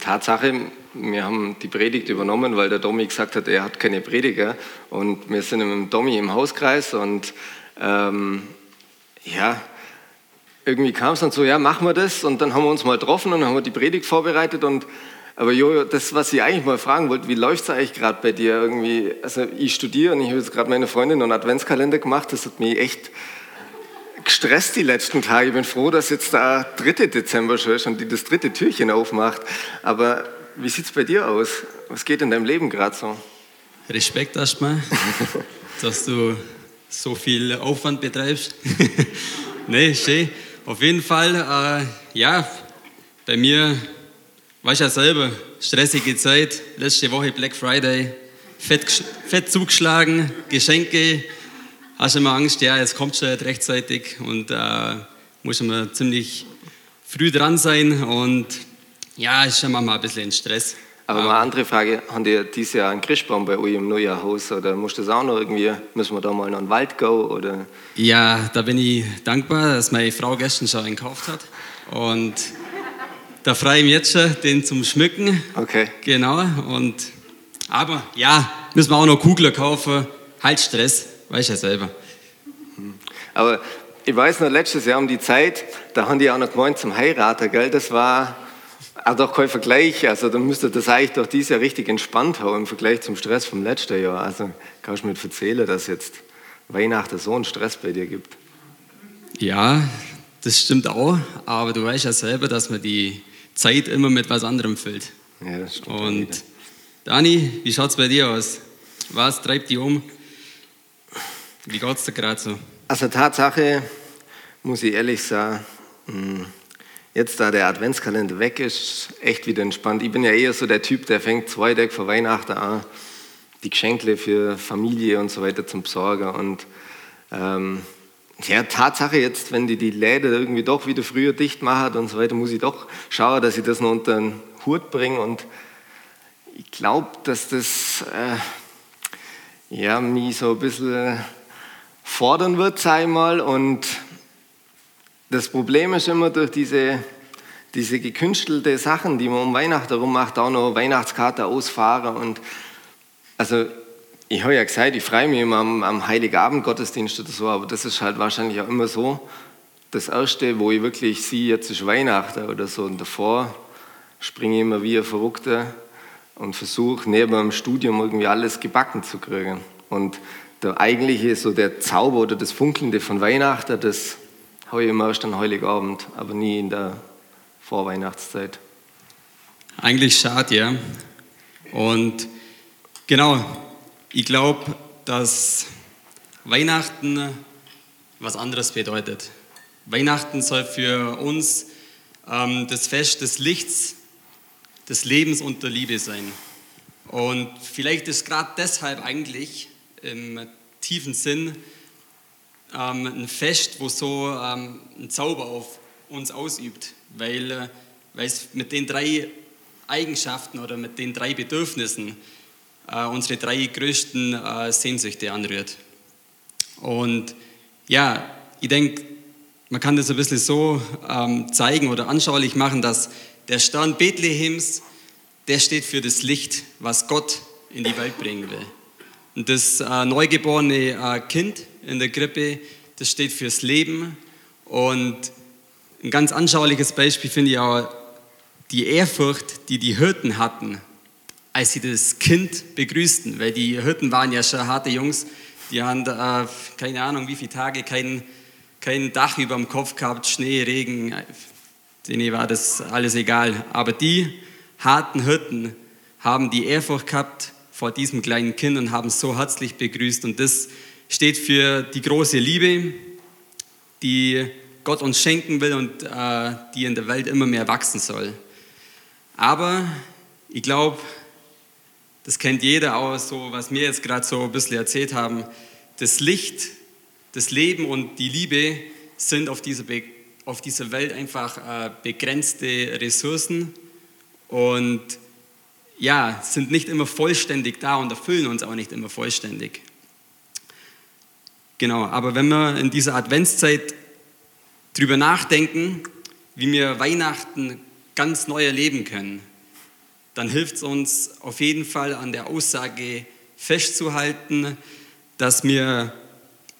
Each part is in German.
Tatsache, wir haben die Predigt übernommen, weil der Domi gesagt hat, er hat keine Prediger. Und wir sind mit dem Domi im Hauskreis und ähm, ja, irgendwie kam es dann so, ja, machen wir das. Und dann haben wir uns mal getroffen und haben wir die Predigt vorbereitet. Und, aber Jojo, das, was ich eigentlich mal fragen wollte, wie läuft es eigentlich gerade bei dir irgendwie? Also ich studiere und ich habe jetzt gerade meine Freundin einen Adventskalender gemacht. Das hat mich echt gestresst die letzten Tage. Ich bin froh, dass jetzt der 3. Dezember schon ist und die das dritte Türchen aufmacht. Aber wie sieht es bei dir aus? Was geht in deinem Leben gerade so? Respekt erstmal, dass du so viel Aufwand betreibst. nee, schön. Auf jeden Fall, äh, ja, bei mir, weißt ja selber, stressige Zeit. Letzte Woche Black Friday, fett, fett zugeschlagen, Geschenke, hast du immer Angst, ja, jetzt kommt schon rechtzeitig und äh, muss immer ziemlich früh dran sein und ja, ist schon manchmal ein bisschen Stress. Aber mal eine andere Frage, haben die dieses Jahr einen Christbaum bei euch im Neujahrhaus oder muss das auch noch irgendwie, müssen wir da mal in den Wald gehen oder? Ja, da bin ich dankbar, dass meine Frau gestern schon einen gekauft hat und da freue ich mich jetzt schon, den zum Schmücken. Okay. Genau und, aber ja, müssen wir auch noch Kugler kaufen, halt Stress. Weiß ja selber. Aber ich weiß noch, letztes Jahr um die Zeit, da haben die auch noch gemeint zum Heiraten, gell? Das war auch doch kein Vergleich. Also da müsste das eigentlich doch dieses Jahr richtig entspannt haben im Vergleich zum Stress vom letzten Jahr. Also kannst du mir erzählen, dass jetzt Weihnachten so einen Stress bei dir gibt? Ja, das stimmt auch. Aber du weißt ja selber, dass man die Zeit immer mit was anderem füllt. Ja, das stimmt. Und Dani, wie schaut es bei dir aus? Was treibt dich um? Wie geht es dir gerade so? Also Tatsache, muss ich ehrlich sagen, hm, jetzt da der Adventskalender weg ist, echt wieder entspannt. Ich bin ja eher so der Typ, der fängt zwei Tage vor Weihnachten an, die Geschenke für Familie und so weiter zum Besorgen. Und ähm, ja, Tatsache jetzt, wenn die die Läden irgendwie doch wieder früher dicht machen und so weiter, muss ich doch schauen, dass ich das noch unter den Hut bringe. Und ich glaube, dass das äh, ja, mich so ein bisschen fordern wird, sei mal. Und das Problem ist immer durch diese, diese gekünstelte Sachen, die man um Weihnachten herum macht, auch noch Weihnachtskarte ausfahren. Und also ich habe ja gesagt, ich freue mich immer am, am Heiligabend Gottesdienst oder so, aber das ist halt wahrscheinlich auch immer so. Das Erste, wo ich wirklich sehe, jetzt ist Weihnachten oder so, und davor springe ich immer wie ein Verrückter und versuche neben dem Studium irgendwie alles gebacken zu kriegen. Und der eigentliche, so der Zauber oder das Funkelnde von Weihnachten, das habe ich immer erst an Heiligabend, aber nie in der Vorweihnachtszeit. Eigentlich schade, ja. Und genau, ich glaube, dass Weihnachten was anderes bedeutet. Weihnachten soll für uns ähm, das Fest des Lichts, des Lebens und der Liebe sein. Und vielleicht ist gerade deshalb eigentlich im tiefen Sinn ähm, ein Fest, wo so ähm, ein Zauber auf uns ausübt, weil, äh, es mit den drei Eigenschaften oder mit den drei Bedürfnissen äh, unsere drei größten äh, Sehnsüchte anrührt. Und ja, ich denke, man kann das ein bisschen so ähm, zeigen oder anschaulich machen, dass der Stern Bethlehems, der steht für das Licht, was Gott in die Welt bringen will. Und das äh, neugeborene äh, Kind in der Krippe, das steht fürs Leben. Und ein ganz anschauliches Beispiel finde ich auch die Ehrfurcht, die die Hirten hatten, als sie das Kind begrüßten. Weil die Hirten waren ja schon harte Jungs, die haben äh, keine Ahnung, wie viele Tage kein, kein Dach über dem Kopf gehabt, Schnee, Regen, denen war das alles egal. Aber die harten Hirten haben die Ehrfurcht gehabt vor diesem kleinen Kind und haben es so herzlich begrüßt. Und das steht für die große Liebe, die Gott uns schenken will und äh, die in der Welt immer mehr wachsen soll. Aber ich glaube, das kennt jeder auch so, was wir jetzt gerade so ein bisschen erzählt haben. Das Licht, das Leben und die Liebe sind auf dieser, Be auf dieser Welt einfach äh, begrenzte Ressourcen und ja, sind nicht immer vollständig da und erfüllen uns auch nicht immer vollständig. Genau, aber wenn wir in dieser Adventszeit drüber nachdenken, wie wir Weihnachten ganz neu erleben können, dann hilft es uns auf jeden Fall an der Aussage festzuhalten, dass wir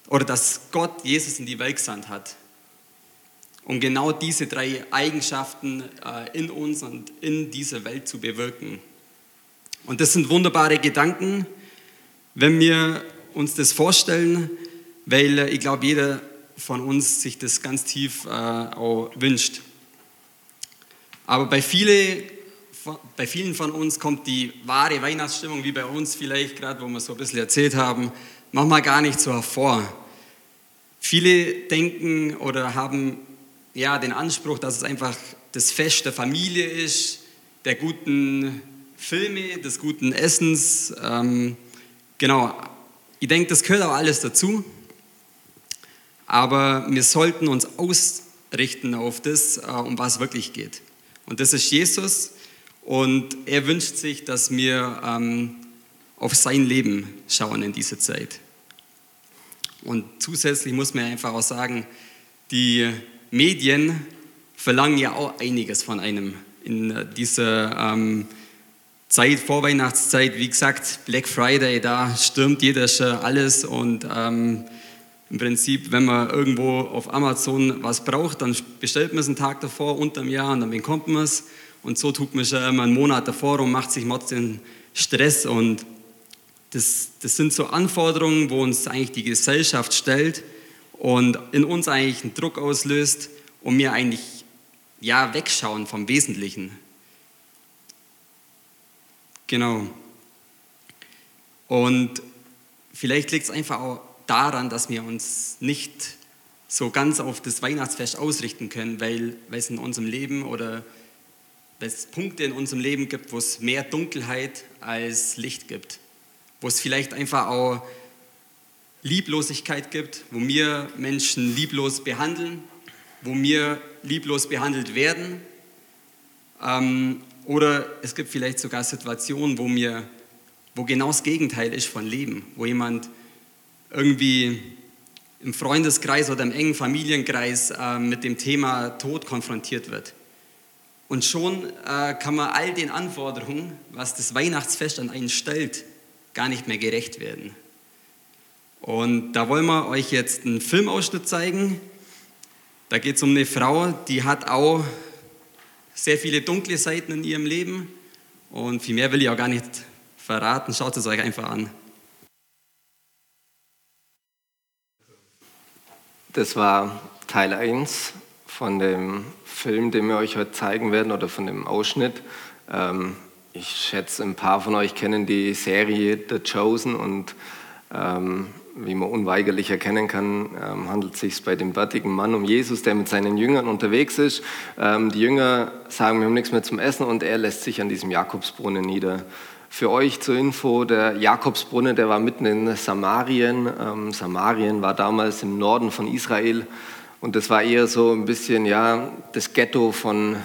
oder dass Gott Jesus in die Welt gesandt hat. Um genau diese drei Eigenschaften äh, in uns und in dieser Welt zu bewirken. Und das sind wunderbare Gedanken, wenn wir uns das vorstellen, weil ich glaube, jeder von uns sich das ganz tief äh, auch wünscht. Aber bei, viele, bei vielen von uns kommt die wahre Weihnachtsstimmung, wie bei uns vielleicht gerade, wo wir so ein bisschen erzählt haben, manchmal gar nicht so hervor. Viele denken oder haben ja den Anspruch, dass es einfach das Fest der Familie ist, der guten Filme, des guten Essens. Ähm, genau, ich denke, das gehört auch alles dazu. Aber wir sollten uns ausrichten auf das, äh, um was wirklich geht. Und das ist Jesus. Und er wünscht sich, dass wir ähm, auf sein Leben schauen in dieser Zeit. Und zusätzlich muss man einfach auch sagen, die Medien verlangen ja auch einiges von einem in dieser ähm, Zeit, Vorweihnachtszeit. Wie gesagt, Black Friday, da stürmt jeder schon alles und ähm, im Prinzip, wenn man irgendwo auf Amazon was braucht, dann bestellt man es einen Tag davor, unter dem Jahr und dann bekommt man es. Und so tut man schon immer einen Monat davor und macht sich den Stress und das, das sind so Anforderungen, wo uns eigentlich die Gesellschaft stellt und in uns eigentlich einen Druck auslöst und wir eigentlich ja, wegschauen vom Wesentlichen. Genau. Und vielleicht liegt es einfach auch daran, dass wir uns nicht so ganz auf das Weihnachtsfest ausrichten können, weil, es in unserem Leben oder weil es Punkte in unserem Leben gibt, wo es mehr Dunkelheit als Licht gibt wo es vielleicht einfach auch Lieblosigkeit gibt, wo wir Menschen lieblos behandeln, wo wir lieblos behandelt werden. Ähm, oder es gibt vielleicht sogar Situationen, wo, mir, wo genau das Gegenteil ist von Leben, wo jemand irgendwie im Freundeskreis oder im engen Familienkreis äh, mit dem Thema Tod konfrontiert wird. Und schon äh, kann man all den Anforderungen, was das Weihnachtsfest an einen stellt, gar nicht mehr gerecht werden. Und da wollen wir euch jetzt einen Filmausschnitt zeigen. Da geht es um eine Frau, die hat auch sehr viele dunkle Seiten in ihrem Leben. Und viel mehr will ich auch gar nicht verraten. Schaut es euch einfach an. Das war Teil 1 von dem Film, den wir euch heute zeigen werden, oder von dem Ausschnitt. Ähm, ich schätze, ein paar von euch kennen die Serie The Chosen und ähm, wie man unweigerlich erkennen kann, ähm, handelt es sich bei dem bärtigen Mann um Jesus, der mit seinen Jüngern unterwegs ist. Ähm, die Jünger sagen, wir haben nichts mehr zum Essen und er lässt sich an diesem Jakobsbrunnen nieder. Für euch zur Info, der Jakobsbrunnen, der war mitten in Samarien. Ähm, Samarien war damals im Norden von Israel und das war eher so ein bisschen ja, das Ghetto von,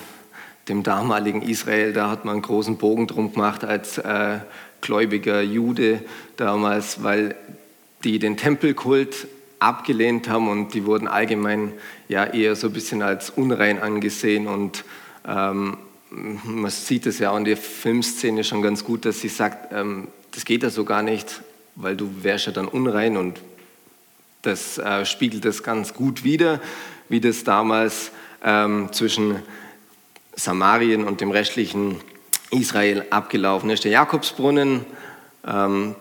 dem damaligen Israel. Da hat man einen großen Bogen drum gemacht als äh, gläubiger Jude damals, weil die den Tempelkult abgelehnt haben und die wurden allgemein ja eher so ein bisschen als unrein angesehen und ähm, man sieht es ja auch in der Filmszene schon ganz gut, dass sie sagt, ähm, das geht ja so gar nicht, weil du wärst ja dann unrein und das äh, spiegelt das ganz gut wider, wie das damals ähm, zwischen Samarien und dem restlichen Israel abgelaufen ist. Der Jakobsbrunnen, ähm,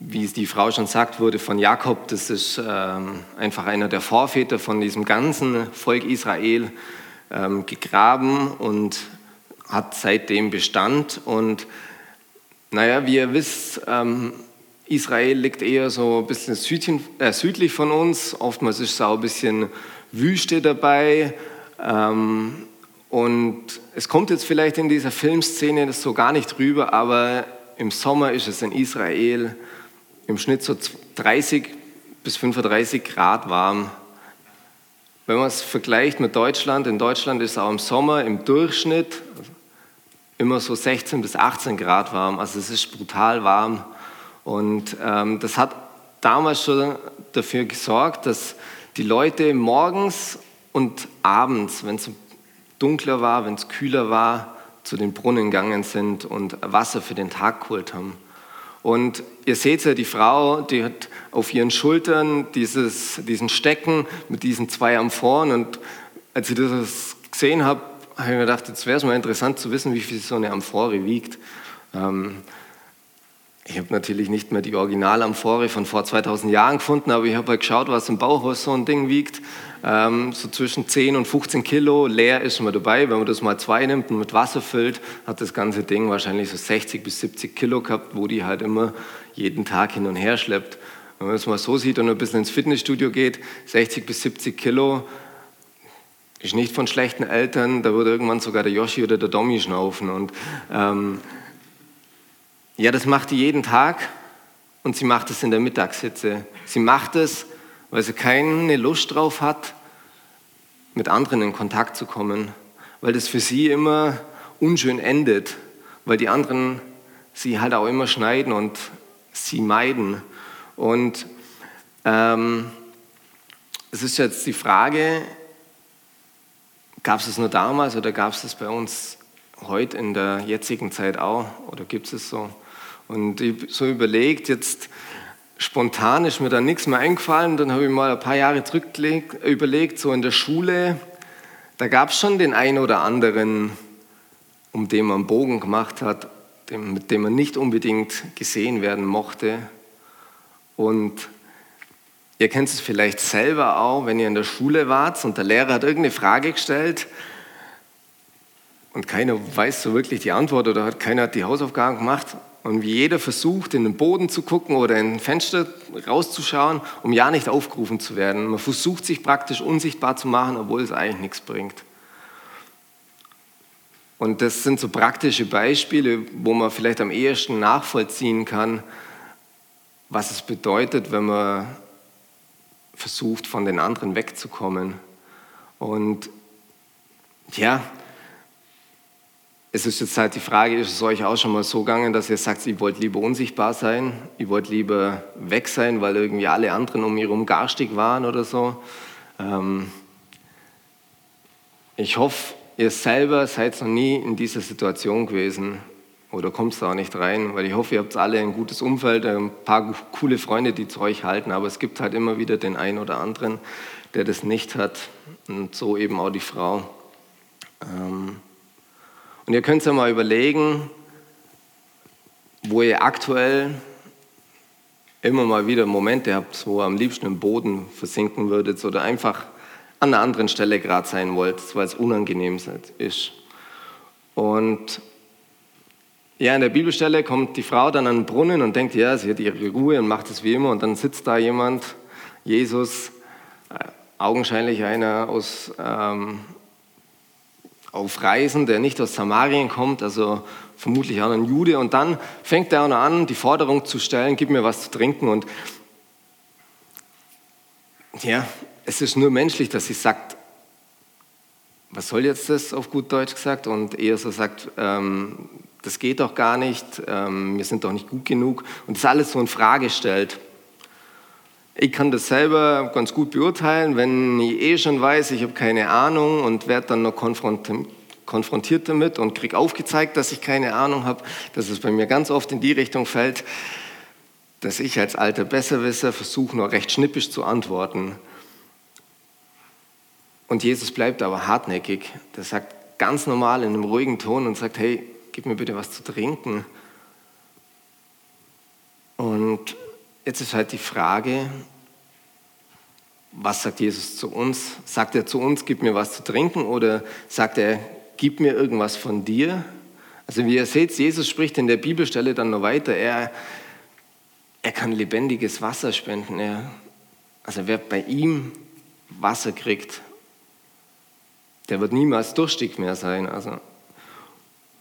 wie es die Frau schon sagt, wurde von Jakob, das ist ähm, einfach einer der Vorväter von diesem ganzen Volk Israel, ähm, gegraben und hat seitdem Bestand. Und naja, wie ihr wisst, ähm, Israel liegt eher so ein bisschen südchen, äh, südlich von uns. Oftmals ist es auch ein bisschen Wüste dabei. Ähm, und es kommt jetzt vielleicht in dieser Filmszene das so gar nicht rüber, aber im Sommer ist es in Israel im Schnitt so 30 bis 35 Grad warm. Wenn man es vergleicht mit Deutschland, in Deutschland ist auch im Sommer im Durchschnitt immer so 16 bis 18 Grad warm. Also es ist brutal warm. Und ähm, das hat damals schon dafür gesorgt, dass die Leute morgens und abends, wenn es dunkler war, wenn es kühler war, zu den Brunnen gegangen sind und Wasser für den Tag geholt haben. Und ihr seht ja, die Frau, die hat auf ihren Schultern dieses, diesen Stecken mit diesen zwei Amphoren. Und als ich das gesehen habe, habe ich mir gedacht, jetzt wäre es mal interessant zu wissen, wie viel so eine Amphore wiegt. Ähm, ich habe natürlich nicht mehr die Originalamphore von vor 2000 Jahren gefunden, aber ich habe halt geschaut, was im Bauhaus so ein Ding wiegt. Ähm, so zwischen 10 und 15 Kilo. Leer ist man dabei. Wenn man das mal zwei nimmt und mit Wasser füllt, hat das ganze Ding wahrscheinlich so 60 bis 70 Kilo gehabt, wo die halt immer jeden Tag hin und her schleppt. Wenn man das mal so sieht und ein bisschen ins Fitnessstudio geht, 60 bis 70 Kilo ist nicht von schlechten Eltern, da würde irgendwann sogar der Yoshi oder der Domi schnaufen. Und ähm, ja, das macht die jeden Tag und sie macht es in der Mittagshitze. Sie macht es, weil sie keine Lust drauf hat, mit anderen in Kontakt zu kommen, weil das für sie immer unschön endet, weil die anderen sie halt auch immer schneiden und sie meiden. Und ähm, es ist jetzt die Frage, gab es es nur damals oder gab es es bei uns heute in der jetzigen Zeit auch oder gibt es es so? Und ich so überlegt, jetzt spontan ist mir da nichts mehr eingefallen. Dann habe ich mal ein paar Jahre zurück überlegt, so in der Schule, da gab es schon den einen oder anderen, um den man einen Bogen gemacht hat, mit dem man nicht unbedingt gesehen werden mochte. Und ihr kennt es vielleicht selber auch, wenn ihr in der Schule wart und der Lehrer hat irgendeine Frage gestellt und keiner weiß so wirklich die Antwort oder hat, keiner hat die Hausaufgaben gemacht und wie jeder versucht, in den Boden zu gucken oder in ein Fenster rauszuschauen, um ja nicht aufgerufen zu werden. Man versucht sich praktisch unsichtbar zu machen, obwohl es eigentlich nichts bringt. Und das sind so praktische Beispiele, wo man vielleicht am ehesten nachvollziehen kann, was es bedeutet, wenn man versucht, von den anderen wegzukommen. Und ja, es ist jetzt halt die Frage, ist es euch auch schon mal so gegangen, dass ihr sagt, ihr wollt lieber unsichtbar sein, ihr wollt lieber weg sein, weil irgendwie alle anderen um ihr herum garstig waren oder so. Ähm ich hoffe, ihr selber seid noch nie in dieser Situation gewesen oder kommt da auch nicht rein, weil ich hoffe, ihr habt alle ein gutes Umfeld, ein paar coole Freunde, die zu euch halten, aber es gibt halt immer wieder den einen oder anderen, der das nicht hat und so eben auch die Frau. Ähm und ihr könnt ja mal überlegen, wo ihr aktuell immer mal wieder Momente habt, wo ihr am liebsten im Boden versinken würdet oder einfach an einer anderen Stelle gerade sein wollt, weil es unangenehm ist. Und ja, in der Bibelstelle kommt die Frau dann an den Brunnen und denkt, ja, sie hat ihre Ruhe und macht es wie immer. Und dann sitzt da jemand, Jesus, äh, augenscheinlich einer aus ähm, auf Reisen, der nicht aus Samarien kommt, also vermutlich auch ein Jude. Und dann fängt er an, die Forderung zu stellen, gib mir was zu trinken. Und ja, es ist nur menschlich, dass sie sagt, was soll jetzt das auf gut Deutsch gesagt? Und eher so sagt, ähm, das geht doch gar nicht, ähm, wir sind doch nicht gut genug. Und das alles so in Frage stellt. Ich kann das selber ganz gut beurteilen, wenn ich eh schon weiß, ich habe keine Ahnung und werde dann noch konfrontiert damit und kriege aufgezeigt, dass ich keine Ahnung habe, dass es bei mir ganz oft in die Richtung fällt, dass ich als alter Besserwisser versuche, nur recht schnippisch zu antworten. Und Jesus bleibt aber hartnäckig. Der sagt ganz normal in einem ruhigen Ton und sagt, hey, gib mir bitte was zu trinken. Und Jetzt ist halt die Frage, was sagt Jesus zu uns? Sagt er zu uns, gib mir was zu trinken oder sagt er, gib mir irgendwas von dir? Also wie ihr seht, Jesus spricht in der Bibelstelle dann noch weiter. Er, er kann lebendiges Wasser spenden. Er, also wer bei ihm Wasser kriegt, der wird niemals durstig mehr sein. Also,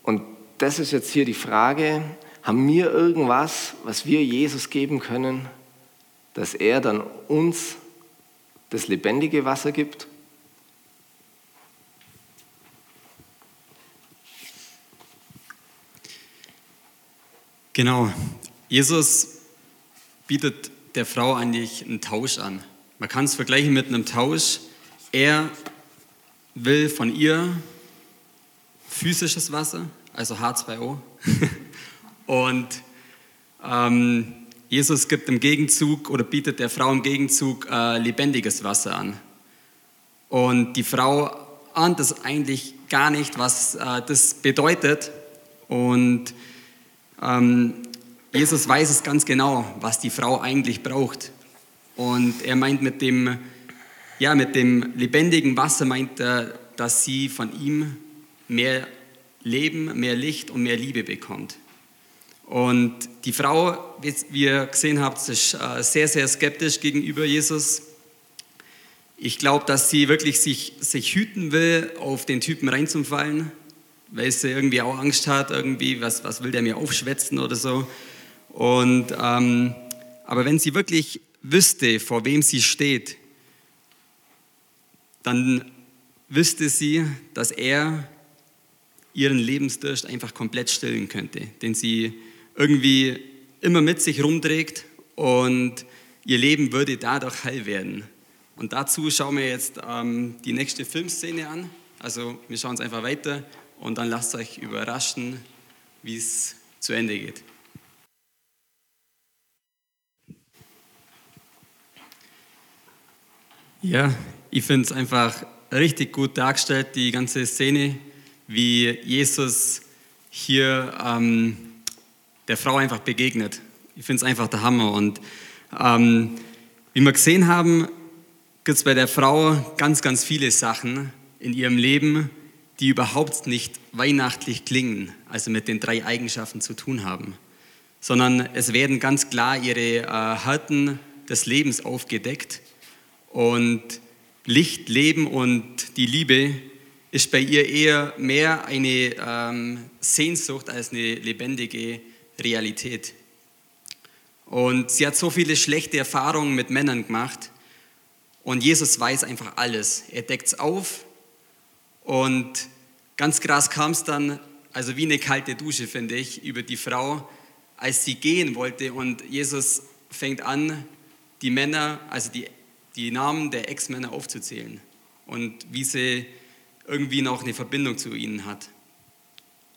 und das ist jetzt hier die Frage, haben wir irgendwas, was wir Jesus geben können, dass er dann uns das lebendige Wasser gibt? Genau. Jesus bietet der Frau eigentlich einen Tausch an. Man kann es vergleichen mit einem Tausch. Er will von ihr physisches Wasser, also H2O. und ähm, Jesus gibt im Gegenzug oder bietet der Frau im Gegenzug äh, lebendiges Wasser an. Und die Frau ahnt es eigentlich gar nicht, was äh, das bedeutet. Und ähm, Jesus weiß es ganz genau, was die Frau eigentlich braucht. Und er meint mit dem, ja, mit dem lebendigen Wasser, meint er, dass sie von ihm mehr Leben, mehr Licht und mehr Liebe bekommt. Und die Frau, wie ihr gesehen habt, ist äh, sehr, sehr skeptisch gegenüber Jesus. Ich glaube, dass sie wirklich sich, sich hüten will, auf den Typen reinzufallen, weil sie irgendwie auch Angst hat, irgendwie, was, was will der mir aufschwätzen oder so. Und, ähm, aber wenn sie wirklich wüsste, vor wem sie steht, dann wüsste sie, dass er ihren Lebensdurst einfach komplett stillen könnte, den sie irgendwie immer mit sich rumträgt und ihr Leben würde dadurch heil werden. Und dazu schauen wir jetzt ähm, die nächste Filmszene an. Also wir schauen es einfach weiter und dann lasst euch überraschen, wie es zu Ende geht. Ja, ich finde es einfach richtig gut dargestellt, die ganze Szene, wie Jesus hier ähm, der Frau einfach begegnet. Ich finde es einfach der Hammer. Und ähm, wie wir gesehen haben, gibt es bei der Frau ganz, ganz viele Sachen in ihrem Leben, die überhaupt nicht weihnachtlich klingen, also mit den drei Eigenschaften zu tun haben, sondern es werden ganz klar ihre äh, Härten des Lebens aufgedeckt und Licht, Leben und die Liebe ist bei ihr eher mehr eine ähm, Sehnsucht als eine lebendige Realität. Und sie hat so viele schlechte Erfahrungen mit Männern gemacht. Und Jesus weiß einfach alles. Er deckt es auf. Und ganz krass kam es dann, also wie eine kalte Dusche, finde ich, über die Frau, als sie gehen wollte. Und Jesus fängt an, die Männer, also die, die Namen der Ex-Männer aufzuzählen. Und wie sie irgendwie noch eine Verbindung zu ihnen hat.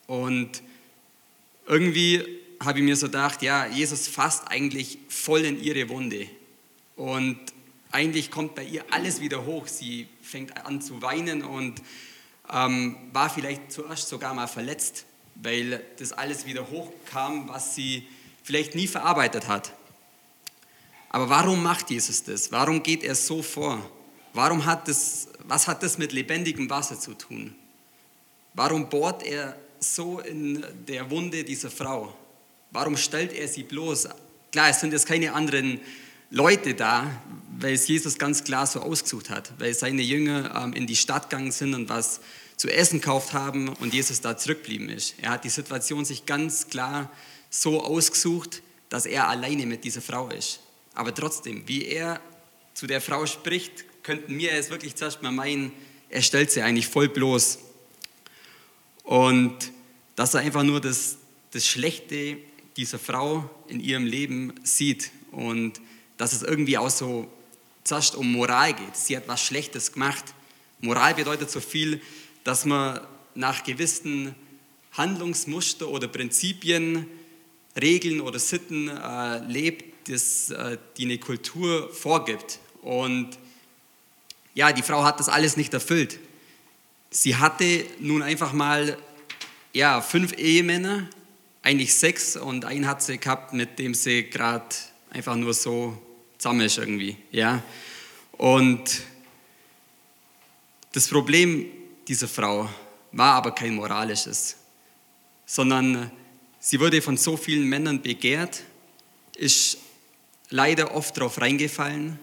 Und irgendwie habe ich mir so gedacht, ja, Jesus fasst eigentlich voll in ihre Wunde. Und eigentlich kommt bei ihr alles wieder hoch. Sie fängt an zu weinen und ähm, war vielleicht zuerst sogar mal verletzt, weil das alles wieder hochkam, was sie vielleicht nie verarbeitet hat. Aber warum macht Jesus das? Warum geht er so vor? Warum hat das, was hat das mit lebendigem Wasser zu tun? Warum bohrt er so in der Wunde dieser Frau? Warum stellt er sie bloß? Klar, es sind jetzt keine anderen Leute da, weil es Jesus ganz klar so ausgesucht hat, weil seine Jünger ähm, in die Stadt gegangen sind und was zu essen gekauft haben und Jesus da zurückgeblieben ist. Er hat die Situation sich ganz klar so ausgesucht, dass er alleine mit dieser Frau ist. Aber trotzdem, wie er zu der Frau spricht, könnten wir es wirklich zuerst mal meinen, er stellt sie eigentlich voll bloß. Und dass er einfach nur das, das Schlechte dieser Frau in ihrem Leben sieht und dass es irgendwie auch so zuerst um Moral geht. Sie hat was Schlechtes gemacht. Moral bedeutet so viel, dass man nach gewissen Handlungsmuster oder Prinzipien, Regeln oder Sitten äh, lebt, das, äh, die eine Kultur vorgibt. Und ja, die Frau hat das alles nicht erfüllt. Sie hatte nun einfach mal ja, fünf Ehemänner eigentlich sechs und einen hat sie gehabt, mit dem sie gerade einfach nur so zusammen ist irgendwie. Ja? Und das Problem dieser Frau war aber kein moralisches, sondern sie wurde von so vielen Männern begehrt, ist leider oft darauf reingefallen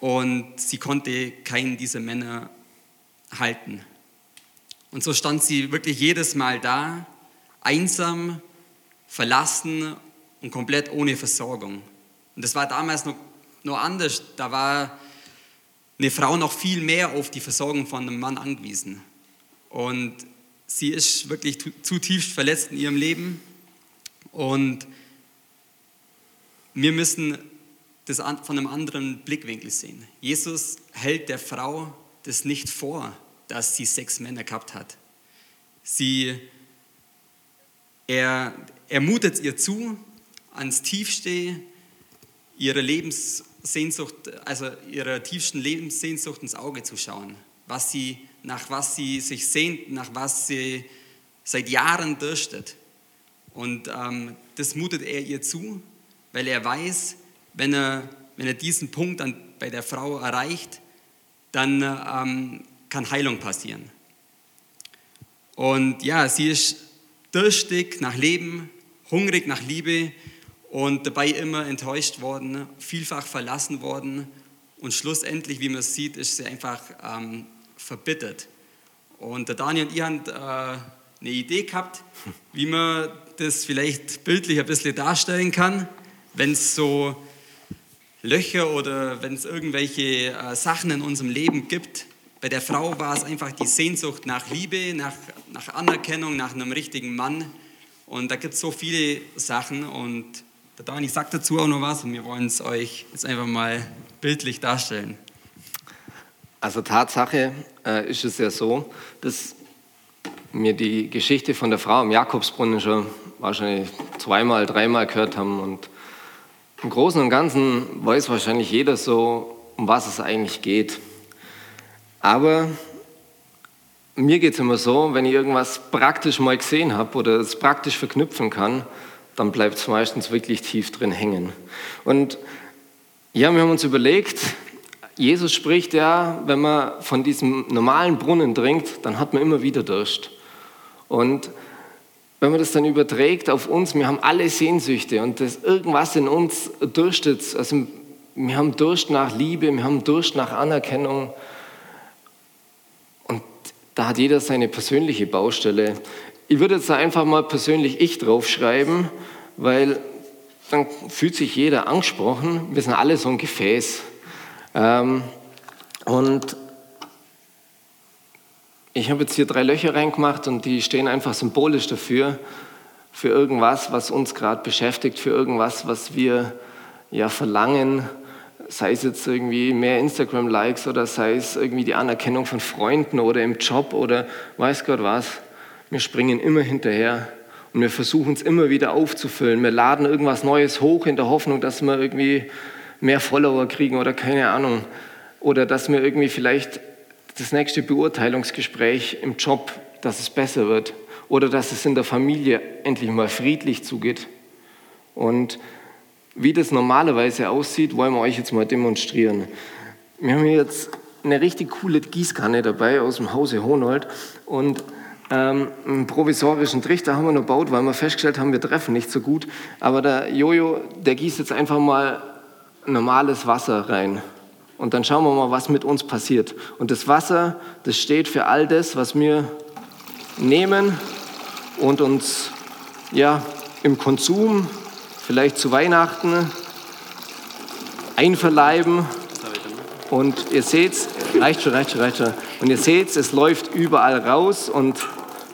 und sie konnte keinen dieser Männer halten. Und so stand sie wirklich jedes Mal da einsam, verlassen und komplett ohne Versorgung. Und das war damals noch, noch anders. Da war eine Frau noch viel mehr auf die Versorgung von einem Mann angewiesen. Und sie ist wirklich zutiefst verletzt in ihrem Leben. Und wir müssen das von einem anderen Blickwinkel sehen. Jesus hält der Frau das nicht vor, dass sie sechs Männer gehabt hat. Sie, er, er mutet ihr zu, ans Tiefste ihre Lebenssehnsucht, also ihrer tiefsten Lebenssehnsucht ins Auge zu schauen, was sie, nach was sie sich sehnt, nach was sie seit Jahren dürstet. Und ähm, das mutet er ihr zu, weil er weiß, wenn er, wenn er diesen Punkt dann bei der Frau erreicht, dann ähm, kann Heilung passieren. Und ja, sie ist durstig nach Leben, hungrig nach Liebe und dabei immer enttäuscht worden, vielfach verlassen worden und schlussendlich, wie man es sieht, ist sie einfach ähm, verbittert. Und der Daniel und ich haben äh, eine Idee gehabt, wie man das vielleicht bildlich ein bisschen darstellen kann, wenn es so Löcher oder wenn es irgendwelche äh, Sachen in unserem Leben gibt. Bei der Frau war es einfach die Sehnsucht nach Liebe, nach, nach Anerkennung, nach einem richtigen Mann. Und da gibt es so viele Sachen und der Dani sagt dazu auch noch was und wir wollen es euch jetzt einfach mal bildlich darstellen. Also Tatsache äh, ist es ja so, dass wir die Geschichte von der Frau im Jakobsbrunnen schon wahrscheinlich zweimal, dreimal gehört haben und im Großen und Ganzen weiß wahrscheinlich jeder so, um was es eigentlich geht. Aber mir geht es immer so, wenn ich irgendwas praktisch mal gesehen habe oder es praktisch verknüpfen kann, dann bleibt es meistens wirklich tief drin hängen. Und ja, wir haben uns überlegt, Jesus spricht ja, wenn man von diesem normalen Brunnen trinkt, dann hat man immer wieder Durst. Und wenn man das dann überträgt auf uns, wir haben alle Sehnsüchte und das irgendwas in uns dürstet. Also wir haben Durst nach Liebe, wir haben Durst nach Anerkennung. Da hat jeder seine persönliche Baustelle. Ich würde jetzt einfach mal persönlich ich draufschreiben, weil dann fühlt sich jeder angesprochen. Wir sind alle so ein Gefäß. Ähm, und ich habe jetzt hier drei Löcher reingemacht und die stehen einfach symbolisch dafür, für irgendwas, was uns gerade beschäftigt, für irgendwas, was wir ja verlangen, sei es jetzt irgendwie mehr Instagram-Likes oder sei es irgendwie die Anerkennung von Freunden oder im Job oder weiß Gott was. Wir springen immer hinterher und wir versuchen es immer wieder aufzufüllen. Wir laden irgendwas Neues hoch in der Hoffnung, dass wir irgendwie mehr Follower kriegen oder keine Ahnung. Oder dass wir irgendwie vielleicht das nächste Beurteilungsgespräch im Job, dass es besser wird oder dass es in der Familie endlich mal friedlich zugeht. Und wie das normalerweise aussieht, wollen wir euch jetzt mal demonstrieren. Wir haben hier jetzt eine richtig coole Gießkanne dabei aus dem Hause Honold und ähm, einen provisorischen Trichter haben wir noch gebaut, weil wir festgestellt haben, wir treffen nicht so gut. Aber der Jojo, der gießt jetzt einfach mal normales Wasser rein. Und dann schauen wir mal, was mit uns passiert. Und das Wasser, das steht für all das, was wir nehmen und uns ja, im Konsum, vielleicht zu Weihnachten, einverleiben. Und ihr seht, reicht schon, reicht schon, reicht schon. Und ihr seht, es läuft überall raus und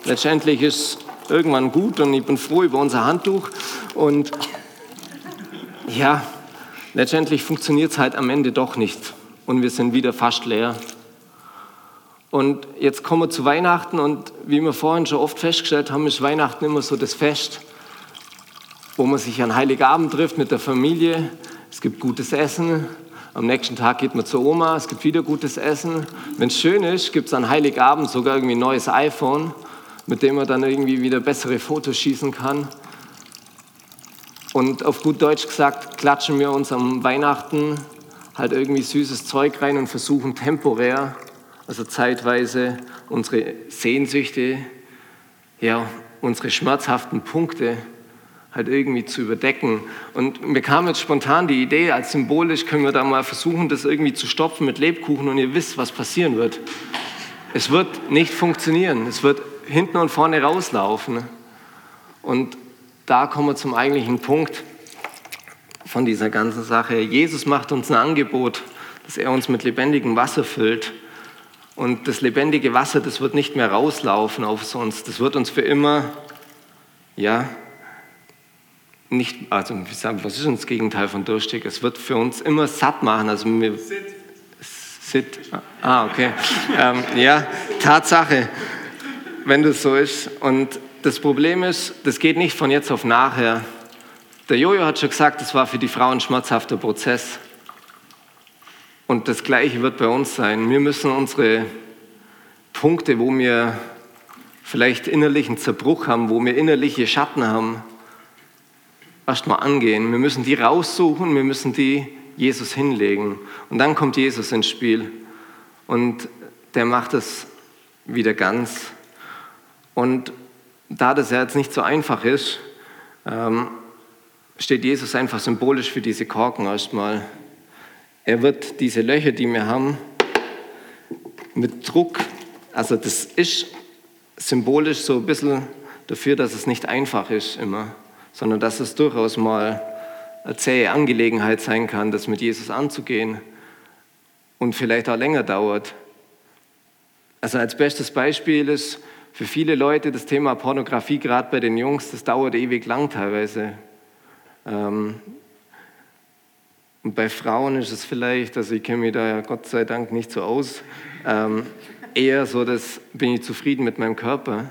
letztendlich ist irgendwann gut und ich bin froh über unser Handtuch. Und ja, letztendlich funktioniert es halt am Ende doch nicht und wir sind wieder fast leer. Und jetzt kommen wir zu Weihnachten und wie wir vorhin schon oft festgestellt haben, ist Weihnachten immer so das Fest, wo man sich an Heiligabend trifft mit der Familie. Es gibt gutes Essen. Am nächsten Tag geht man zur Oma, es gibt wieder gutes Essen. Wenn es schön ist, gibt es an Heiligabend sogar irgendwie ein neues iPhone, mit dem man dann irgendwie wieder bessere Fotos schießen kann. Und auf gut Deutsch gesagt, klatschen wir uns am Weihnachten halt irgendwie süßes Zeug rein und versuchen temporär, also zeitweise, unsere Sehnsüchte, ja, unsere schmerzhaften Punkte halt irgendwie zu überdecken. Und mir kam jetzt spontan die Idee, als symbolisch können wir da mal versuchen, das irgendwie zu stopfen mit Lebkuchen und ihr wisst, was passieren wird. Es wird nicht funktionieren. Es wird hinten und vorne rauslaufen. Und da kommen wir zum eigentlichen Punkt von dieser ganzen Sache. Jesus macht uns ein Angebot, dass er uns mit lebendigem Wasser füllt. Und das lebendige Wasser, das wird nicht mehr rauslaufen auf uns. Das wird uns für immer, ja, nicht, also was ist das Gegenteil von durstig? Es wird für uns immer satt machen. Also wir, sit. sit. Ah, okay. ähm, ja, Tatsache. wenn das so ist. Und das Problem ist, das geht nicht von jetzt auf nachher. Der Jojo hat schon gesagt, das war für die Frau ein schmerzhafter Prozess. Und das Gleiche wird bei uns sein. Wir müssen unsere Punkte, wo wir vielleicht innerlichen Zerbruch haben, wo wir innerliche Schatten haben, erstmal angehen. Wir müssen die raussuchen, wir müssen die Jesus hinlegen. Und dann kommt Jesus ins Spiel. Und der macht es wieder ganz. Und da das ja jetzt nicht so einfach ist, ähm, steht Jesus einfach symbolisch für diese Korken erstmal. Er wird diese Löcher, die wir haben, mit Druck, also das ist symbolisch so ein bisschen dafür, dass es nicht einfach ist immer, sondern dass es durchaus mal eine zähe Angelegenheit sein kann, das mit Jesus anzugehen und vielleicht auch länger dauert. Also als bestes Beispiel ist für viele Leute das Thema Pornografie, gerade bei den Jungs, das dauert ewig lang teilweise. Ähm, und bei Frauen ist es vielleicht, also ich kenne mich da ja Gott sei Dank nicht so aus, ähm, eher so, dass bin ich zufrieden mit meinem Körper.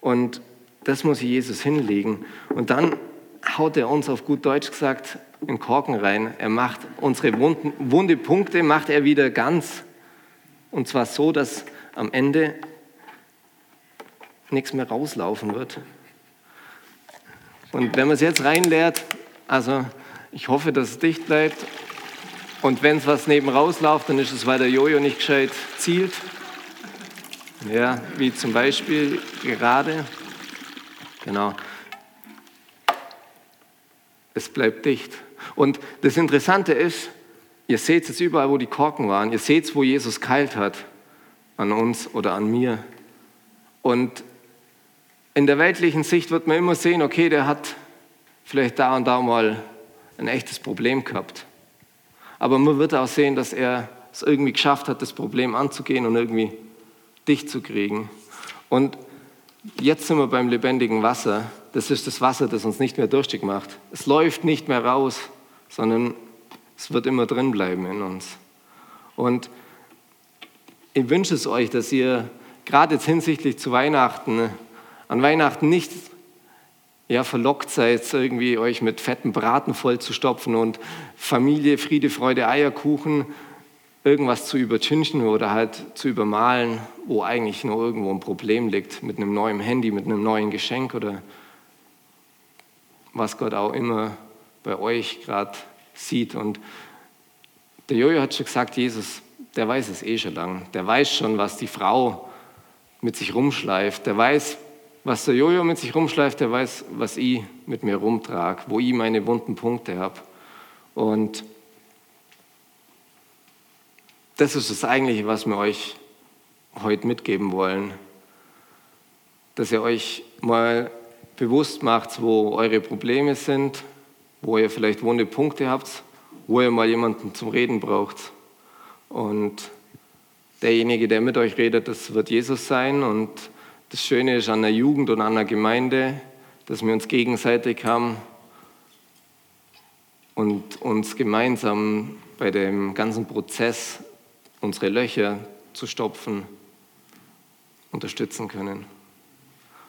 Und das muss Jesus hinlegen. Und dann haut er uns auf gut Deutsch gesagt in Korken rein. Er macht unsere wunden, wunde Punkte, macht er wieder ganz. Und zwar so, dass am Ende nichts mehr rauslaufen wird. Und wenn man es jetzt reinleert, also ich hoffe, dass es dicht bleibt. Und wenn es was neben rausläuft, dann ist es, weil der Jojo nicht gescheit zielt. Ja, wie zum Beispiel gerade. Genau. Es bleibt dicht. Und das Interessante ist, ihr seht es überall, wo die Korken waren. Ihr seht es, wo Jesus keilt hat. An uns oder an mir. Und in der weltlichen Sicht wird man immer sehen, okay, der hat vielleicht da und da mal ein echtes Problem gehabt. Aber man wird auch sehen, dass er es irgendwie geschafft hat, das Problem anzugehen und irgendwie dicht zu kriegen. Und jetzt sind wir beim lebendigen Wasser. Das ist das Wasser, das uns nicht mehr durstig macht. Es läuft nicht mehr raus, sondern es wird immer drin bleiben in uns. Und ich wünsche es euch, dass ihr gerade jetzt hinsichtlich zu Weihnachten, an Weihnachten nicht ja, verlockt seid, irgendwie euch mit fetten Braten vollzustopfen und Familie, Friede, Freude, Eierkuchen, irgendwas zu übertünchen oder halt zu übermalen, wo eigentlich nur irgendwo ein Problem liegt, mit einem neuen Handy, mit einem neuen Geschenk oder was Gott auch immer bei euch gerade sieht. Und der Jojo hat schon gesagt, Jesus, der weiß es eh schon lang. Der weiß schon, was die Frau mit sich rumschleift. Der weiß, was der Jojo mit sich rumschleift, der weiß, was ich mit mir rumtrage, wo ich meine wunden Punkte habe. Und das ist das Eigentliche, was wir euch heute mitgeben wollen. Dass ihr euch mal bewusst macht, wo eure Probleme sind, wo ihr vielleicht wunde Punkte habt, wo ihr mal jemanden zum Reden braucht. Und derjenige, der mit euch redet, das wird Jesus sein und das Schöne ist an der Jugend und an der Gemeinde, dass wir uns gegenseitig haben und uns gemeinsam bei dem ganzen Prozess unsere Löcher zu stopfen unterstützen können.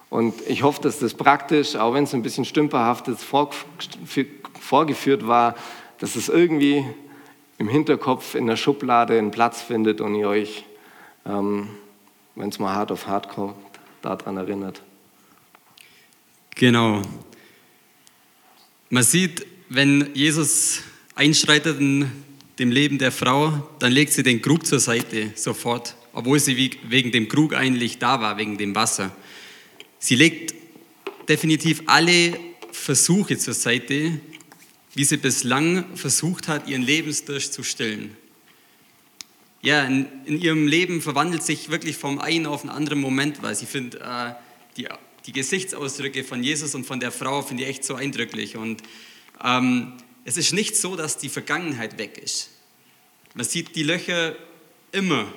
Und ich hoffe, dass das praktisch, auch wenn es ein bisschen stümperhaft ist, vorgeführt war, dass es irgendwie im Hinterkopf in der Schublade einen Platz findet und ihr euch, ähm, wenn es mal hart auf hart kommt, daran erinnert. Genau. Man sieht, wenn Jesus einschreitet in dem Leben der Frau, dann legt sie den Krug zur Seite sofort, obwohl sie wegen dem Krug eigentlich da war, wegen dem Wasser. Sie legt definitiv alle Versuche zur Seite, wie sie bislang versucht hat, ihren Lebensdurst zu stillen ja, in, in, ihrem Leben verwandelt sich wirklich vom einen auf den anderen Moment was. Ich finde äh, die, die Gesichtsausdrücke von Jesus und von der Frau finde ich echt so eindrücklich. Und ähm, es ist nicht so, dass die Vergangenheit weg ist. Man sieht die Löcher immer,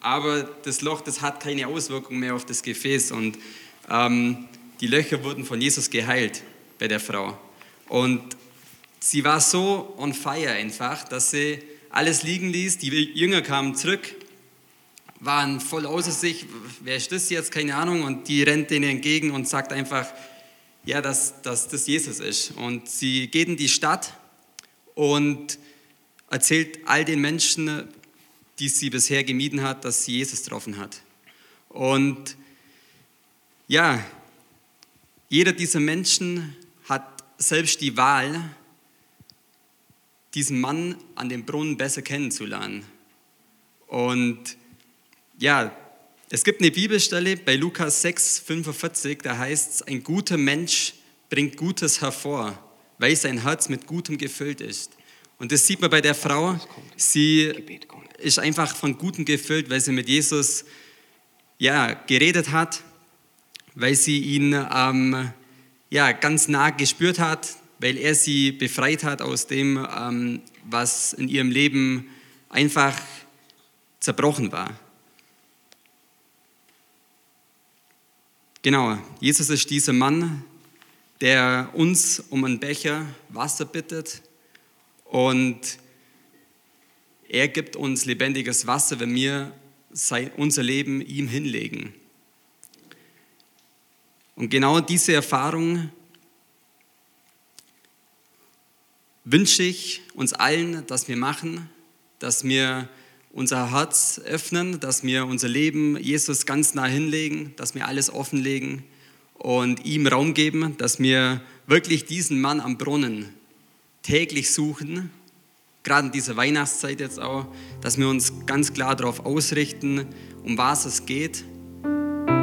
aber das Loch, das hat keine Auswirkung mehr auf das Gefäß. Und ähm, die Löcher wurden von Jesus geheilt bei der Frau. Und sie war so on fire einfach, dass sie alles liegen ließ. Die Jünger kamen zurück waren voll außer sich. Wer ist das jetzt? Keine Ahnung. Und die rennt denen entgegen und sagt einfach, ja, dass, dass das Jesus ist. Und sie geht in die Stadt und erzählt all den Menschen, die sie bisher gemieden hat, dass sie Jesus getroffen hat. Und ja, jeder dieser Menschen hat selbst die Wahl, diesen Mann an dem Brunnen besser kennenzulernen. Und ja, es gibt eine Bibelstelle bei Lukas 6, 45, da heißt es, ein guter Mensch bringt Gutes hervor, weil sein Herz mit Gutem gefüllt ist. Und das sieht man bei der Frau. Sie ist einfach von Gutem gefüllt, weil sie mit Jesus ja, geredet hat, weil sie ihn ähm, ja, ganz nah gespürt hat, weil er sie befreit hat aus dem, ähm, was in ihrem Leben einfach zerbrochen war. Genau, Jesus ist dieser Mann, der uns um einen Becher Wasser bittet und er gibt uns lebendiges Wasser, wenn wir unser Leben ihm hinlegen. Und genau diese Erfahrung wünsche ich uns allen, dass wir machen, dass wir unser Herz öffnen, dass wir unser Leben Jesus ganz nah hinlegen, dass wir alles offenlegen und ihm Raum geben, dass wir wirklich diesen Mann am Brunnen täglich suchen, gerade in dieser Weihnachtszeit jetzt auch, dass wir uns ganz klar darauf ausrichten, um was es geht,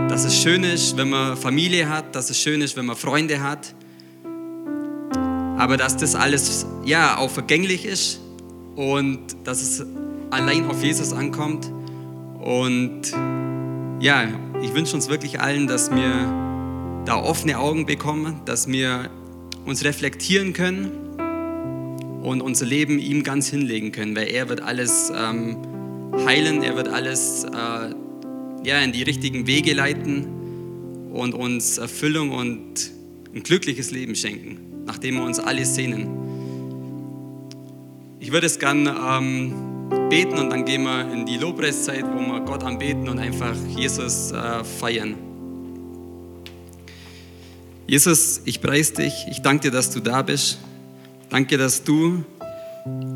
dass es schön ist, wenn man Familie hat, dass es schön ist, wenn man Freunde hat, aber dass das alles ja auch vergänglich ist und dass es allein auf Jesus ankommt. Und ja, ich wünsche uns wirklich allen, dass wir da offene Augen bekommen, dass wir uns reflektieren können und unser Leben ihm ganz hinlegen können, weil er wird alles ähm, heilen, er wird alles äh, ja, in die richtigen Wege leiten und uns Erfüllung und ein glückliches Leben schenken nach dem wir uns alle sehnen. Ich würde es gern ähm, beten und dann gehen wir in die Lobpreiszeit, wo wir Gott anbeten und einfach Jesus äh, feiern. Jesus, ich preise dich, ich danke dir, dass du da bist. Danke, dass du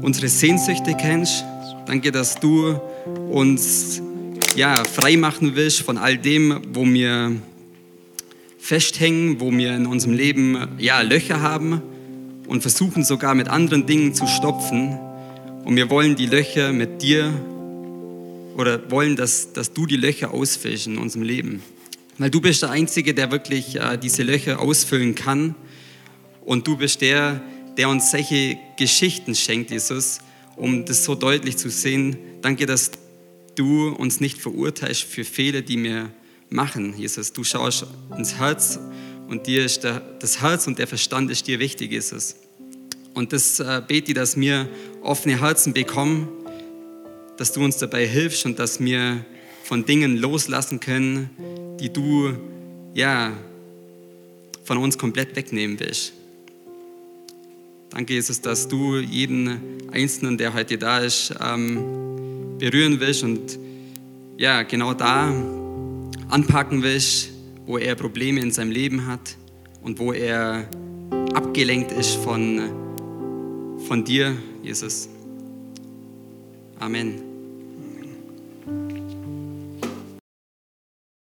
unsere Sehnsüchte kennst. Danke, dass du uns ja, frei machen willst von all dem, wo wir festhängen, wo wir in unserem Leben ja, Löcher haben und versuchen sogar mit anderen Dingen zu stopfen. Und wir wollen die Löcher mit dir oder wollen, dass, dass du die Löcher ausfüllst in unserem Leben. Weil du bist der Einzige, der wirklich äh, diese Löcher ausfüllen kann. Und du bist der, der uns solche Geschichten schenkt, Jesus, um das so deutlich zu sehen. Danke, dass du uns nicht verurteilst für Fehler, die wir machen, Jesus. Du schaust ins Herz und dir ist der, das Herz und der Verstand ist dir wichtig, Jesus. Und das äh, bete ich, dass wir offene Herzen bekommen, dass du uns dabei hilfst und dass wir von Dingen loslassen können, die du ja von uns komplett wegnehmen willst. Danke, Jesus, dass du jeden Einzelnen, der heute da ist, ähm, berühren willst und ja, genau da anpacken willst, wo er Probleme in seinem Leben hat und wo er abgelenkt ist von, von dir, Jesus. Amen.